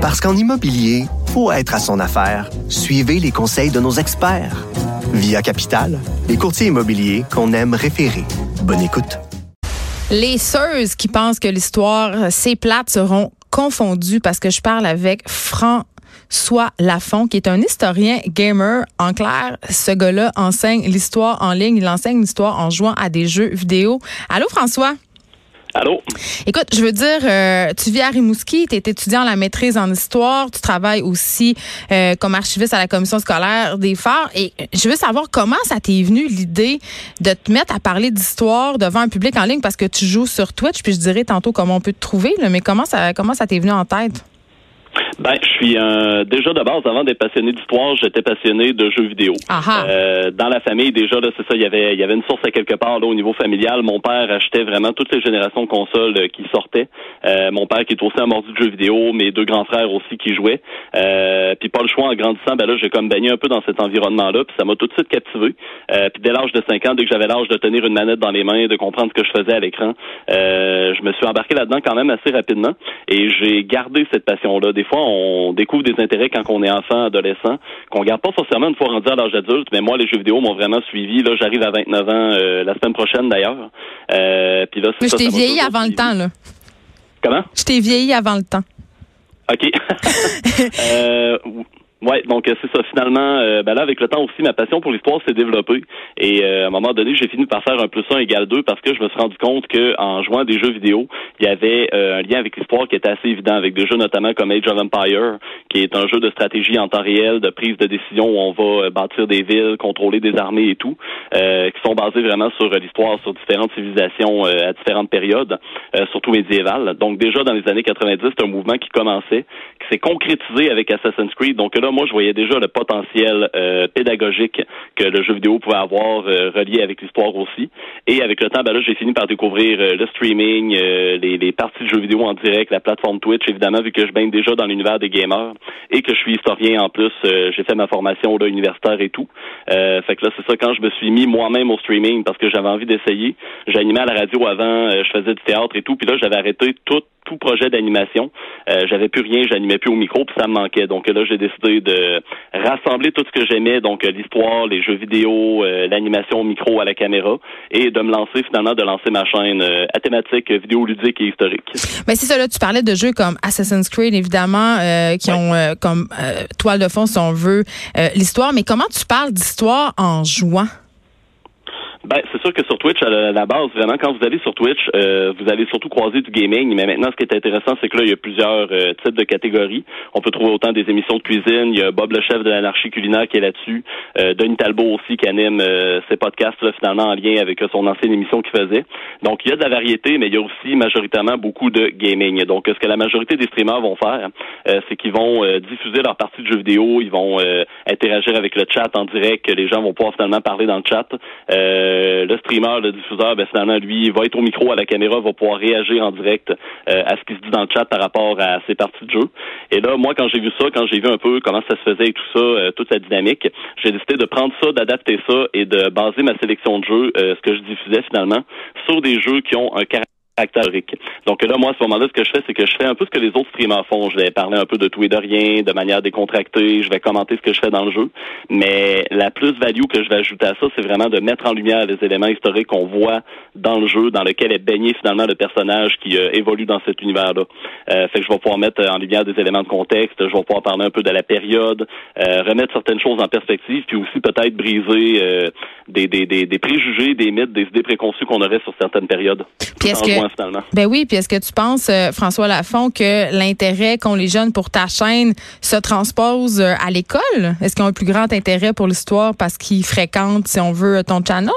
Parce qu'en immobilier, faut être à son affaire. Suivez les conseils de nos experts. Via Capital, les courtiers immobiliers qu'on aime référer. Bonne écoute. Les seuses qui pensent que l'histoire, c'est plate, seront confondues parce que je parle avec François Lafont, qui est un historien gamer. En clair, ce gars-là enseigne l'histoire en ligne. Il enseigne l'histoire en jouant à des jeux vidéo. Allô, François? Allô? Écoute, je veux dire, euh, tu vis à Rimouski, tu es étudiant en la maîtrise en histoire, tu travailles aussi euh, comme archiviste à la commission scolaire des phares et je veux savoir comment ça t'est venu l'idée de te mettre à parler d'histoire devant un public en ligne parce que tu joues sur Twitch, puis je dirais tantôt comment on peut te trouver, là, mais comment ça, comment ça t'est venu en tête? Ben, je suis euh, déjà de base avant d'être passionné d'histoire, j'étais passionné de jeux vidéo. Euh, dans la famille déjà là, c'est ça, il y avait il y avait une source à quelque part là au niveau familial. Mon père achetait vraiment toutes les générations de consoles euh, qui sortaient. Euh, mon père qui est aussi un mordu de jeux vidéo, mes deux grands frères aussi qui jouaient. puis pas le choix en grandissant, ben là j'ai comme baigné un peu dans cet environnement là, puis ça m'a tout de suite captivé. puis dès l'âge de 5 ans, dès que j'avais l'âge de tenir une manette dans les mains, de comprendre ce que je faisais à l'écran, je me suis embarqué là-dedans quand même assez rapidement et j'ai gardé cette passion là. Des fois on découvre des intérêts quand on est enfant, adolescent, qu'on garde pas forcément une fois rendu à l'âge adulte. Mais moi, les jeux vidéo m'ont vraiment suivi. Là, j'arrive à 29 ans euh, la semaine prochaine d'ailleurs. Euh, puis là, mais je t'ai vieilli avant le temps, là. Comment? Je t'ai vieilli avant le temps. OK. euh, Ouais, donc euh, c'est ça. Finalement, euh, ben là, avec le temps aussi, ma passion pour l'histoire s'est développée. Et euh, à un moment donné, j'ai fini par faire un plus un égal deux parce que je me suis rendu compte que en jouant des jeux vidéo, il y avait un lien avec l'histoire qui était assez évident, avec des jeux notamment comme Age of Empire, qui est un jeu de stratégie en temps réel, de prise de décision où on va bâtir des villes, contrôler des armées et tout, qui sont basés vraiment sur l'histoire, sur différentes civilisations à différentes périodes, surtout médiévales. Donc déjà dans les années 90, c'est un mouvement qui commençait, qui s'est concrétisé avec Assassin's Creed. Donc là, moi, je voyais déjà le potentiel euh, pédagogique que le jeu vidéo pouvait avoir euh, relié avec l'histoire aussi. Et avec le temps, ben là, j'ai fini par découvrir euh, le streaming, les, les, parties de jeux vidéo en direct, la plateforme Twitch, évidemment, vu que je baigne déjà dans l'univers des gamers et que je suis historien en plus. j'ai fait ma formation là, universitaire et tout. fait que là, c'est ça, quand je me suis mis moi-même au streaming parce que j'avais envie d'essayer. J'animais à la radio avant, je faisais du théâtre et tout, puis là, j'avais arrêté tout tout projet d'animation. Euh, j'avais plus rien, j'animais plus au micro, puis ça me manquait. Donc là, j'ai décidé de rassembler tout ce que j'aimais, donc euh, l'histoire, les jeux vidéo, euh, l'animation au micro à la caméra, et de me lancer finalement, de lancer ma chaîne à thématique vidéoludique et historique. Mais c'est ça, là, tu parlais de jeux comme Assassin's Creed, évidemment, qui ont comme toile de fond, si on veut, l'histoire. Mais comment tu parles d'histoire en jouant? Ben, c'est sûr que sur Twitch, à la, base, vraiment, quand vous allez sur Twitch, euh, vous allez surtout croiser du gaming. Mais maintenant, ce qui est intéressant, c'est que là, il y a plusieurs euh, types de catégories. On peut trouver autant des émissions de cuisine. Il y a Bob le chef de l'anarchie culinaire qui est là-dessus. Euh, Denis Talbot aussi qui anime ses podcasts là, finalement en lien avec son ancienne émission qu'il faisait. Donc, il y a de la variété, mais il y a aussi majoritairement beaucoup de gaming. Donc, ce que la majorité des streamers vont faire, c'est qu'ils vont diffuser leur partie de jeux vidéo. Ils vont interagir avec le chat en direct. Les gens vont pouvoir finalement parler dans le chat. Euh, le streamer, le diffuseur, ben, finalement, lui, va être au micro, à la caméra, va pouvoir réagir en direct euh, à ce qui se dit dans le chat par rapport à ses parties de jeu. Et là, moi, quand j'ai vu ça, quand j'ai vu un peu comment ça se faisait et tout ça, euh, toute la dynamique, j'ai décidé de prendre ça, d'adapter ça et de baser ma sélection de jeux, ce que je diffusais finalement, sur des jeux qui ont un caractère donc là, moi, à ce moment-là, ce que je fais, c'est que je fais un peu ce que les autres streamers font. Je vais parler un peu de tout et de rien, de manière décontractée. Je vais commenter ce que je fais dans le jeu. Mais la plus-value que je vais ajouter à ça, c'est vraiment de mettre en lumière les éléments historiques qu'on voit dans le jeu, dans lequel est baigné finalement le personnage qui euh, évolue dans cet univers-là. Euh, fait que je vais pouvoir mettre en lumière des éléments de contexte. Je vais pouvoir parler un peu de la période, euh, remettre certaines choses en perspective, puis aussi peut-être briser euh, des, des, des, des, préjugés, des mythes, des idées préconçues qu'on aurait sur certaines périodes. Puis ben oui, puis est-ce que tu penses, euh, François Lafont, que l'intérêt qu'ont les jeunes pour ta chaîne se transpose euh, à l'école? Est-ce qu'ils ont un plus grand intérêt pour l'histoire parce qu'ils fréquentent, si on veut, ton channel?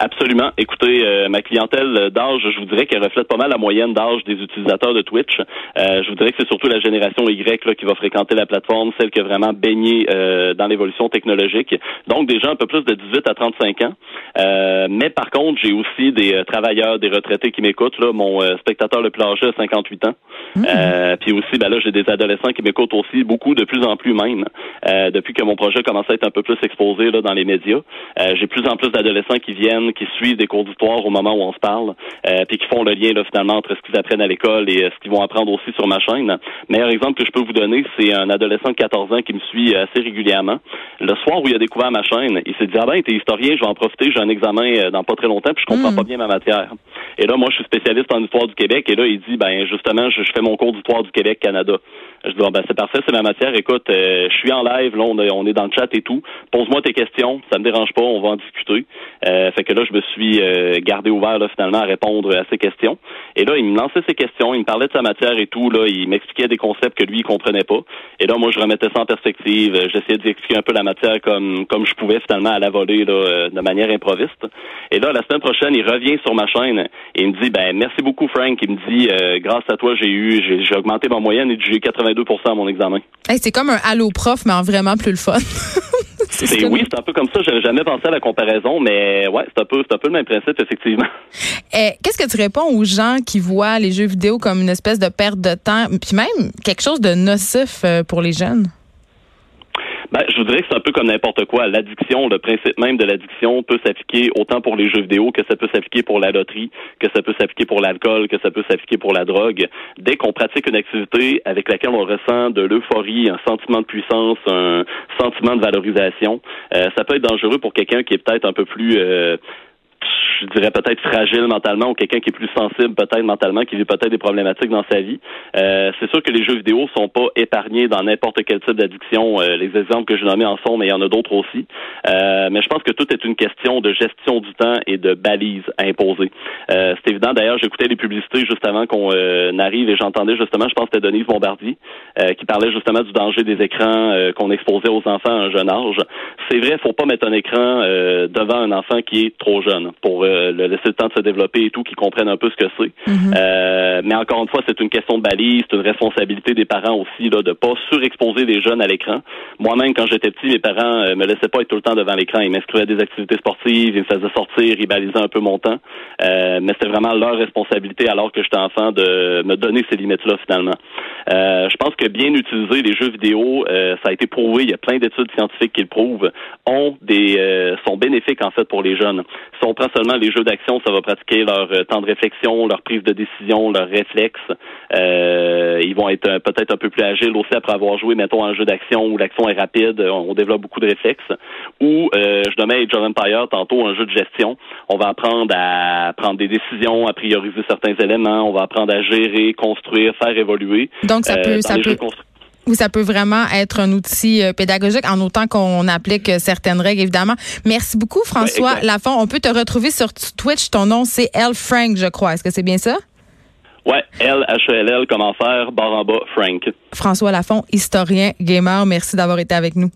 Absolument. Écoutez, euh, ma clientèle d'âge, je vous dirais qu'elle reflète pas mal la moyenne d'âge des utilisateurs de Twitch. Euh, je vous dirais que c'est surtout la génération Y là, qui va fréquenter la plateforme, celle qui a vraiment baigné euh, dans l'évolution technologique. Donc des gens un peu plus de 18 à 35 ans. mais par contre, j'ai aussi des travailleurs, des retraités qui m'écoutent. Là, mon spectateur le plus âgé a 58 ans. Mmh. puis aussi, ben là, j'ai des adolescents qui m'écoutent aussi, beaucoup de plus en plus même. depuis que mon projet commence à être un peu plus exposé là, dans les médias, j'ai plus en plus d'adolescents qui viennent qui suivent des cours d'histoire au moment où on se parle, euh, puis qui font le lien là, finalement entre ce qu'ils apprennent à l'école et ce qu'ils vont apprendre aussi sur ma chaîne. Meilleur exemple que je peux vous donner, c'est un adolescent de 14 ans qui me suit assez régulièrement. Le soir où il a découvert ma chaîne, il s'est dit ah ben t'es historien, je vais en profiter, j'ai un examen dans pas très longtemps, puis je comprends mm. pas bien ma matière. Et là, moi, je suis spécialiste en histoire du Québec, et là, il dit ben justement, je, fais mon cours d'histoire du Québec Canada. Je dis ben c'est parfait, c'est ma matière. Écoute, je suis en live, là, on, on est dans le chat et tout. Pose-moi tes questions, ça me dérange pas, on va en discuter. Euh, fait que là, je me suis euh, gardé ouvert là, finalement à répondre à ces questions. Et là, il me lançait ses questions, il me parlait de sa matière et tout. Là, il m'expliquait des concepts que lui il comprenait pas. Et là, moi, je remettais ça en perspective. J'essayais d'expliquer un peu la matière comme comme je pouvais finalement à la volée là, euh, de manière improviste. Et là, la semaine prochaine, il revient sur ma chaîne et il me dit ben merci beaucoup Frank. Il me dit grâce à toi, j'ai eu j'ai augmenté ma moyenne et j'ai 82 à mon examen. c'est comme un allo prof, mais en vraiment plus le fun. c'est oui, c'est un peu comme ça. J'avais jamais pensé à la comparaison, mais ouais, c'est un peu, c'est un peu le même principe effectivement. Eh, qu'est-ce que tu réponds aux gens qui voient les jeux vidéo comme une espèce de perte de temps, puis même quelque chose de nocif euh, pour les jeunes? Ben, je voudrais que c'est un peu comme n'importe quoi. L'addiction, le principe même de l'addiction peut s'appliquer autant pour les jeux vidéo que ça peut s'appliquer pour la loterie, que ça peut s'appliquer pour l'alcool, que ça peut s'appliquer pour la drogue. Dès qu'on pratique une activité avec laquelle on ressent de l'euphorie, un sentiment de puissance, un sentiment de valorisation, euh, ça peut être dangereux pour quelqu'un qui est peut-être un peu plus euh, je dirais peut-être fragile mentalement ou quelqu'un qui est plus sensible peut-être mentalement, qui vit peut-être des problématiques dans sa vie. Euh, c'est sûr que les jeux vidéo sont pas épargnés dans n'importe quel type d'addiction. Euh, les exemples que je nommé en sont, mais il y en a d'autres aussi. Euh, mais je pense que tout est une question de gestion du temps et de balises à imposer. c'est évident. D'ailleurs, j'écoutais les publicités juste avant qu'on arrive et j'entendais justement, je pense que c'était Denise Bombardier qui parlait justement du danger des écrans qu'on exposait aux enfants à un jeune âge. C'est vrai, faut pas mettre un écran devant un enfant qui est trop jeune pour euh, le laisser le temps de se développer et tout, qu'ils comprennent un peu ce que c'est. Mhm. euh, mais encore une fois, c'est une question de balise, c'est une responsabilité des parents aussi là, de pas surexposer les jeunes à l'écran. Moi-même, quand j'étais petit, mes parents euh, me laissaient pas être tout le temps devant l'écran. Ils m'inscrivaient à des activités sportives, ils me faisaient sortir, ils balisaient un peu mon temps. Euh, mais c'était vraiment leur responsabilité alors que j'étais enfant de me donner ces limites-là finalement. Euh, je pense que bien utiliser les jeux vidéo, euh, ça a été prouvé, il y a plein d'études scientifiques qui le prouvent, ont des euh, sont bénéfiques en fait pour les jeunes. Si on prend seulement les jeux d'action, ça va pratiquer leur temps de réflexion, leur prise de décision, leurs réflexes. ils vont être peut-être un peu plus agiles aussi après avoir joué, mettons, un jeu d'action où l'action est rapide, on, développe beaucoup de réflexes. Ou je nommais Age of Empire tantôt un jeu de gestion. On va apprendre à prendre des décisions, à prioriser certains éléments, on va apprendre à gérer, construire, faire évoluer. Donc, ça peut, ça peut, ça peut vraiment être un outil euh, pédagogique en autant qu'on applique certaines règles, évidemment. Merci beaucoup, François Lafont. On peut te retrouver sur Twitch. Ton nom, c'est L. Frank, je crois. Est-ce que c'est bien ça? Ouais, L, H-E-L-L, comment faire, barre en bas, Frank. François Lafont, historien, gamer. Merci d'avoir été avec nous.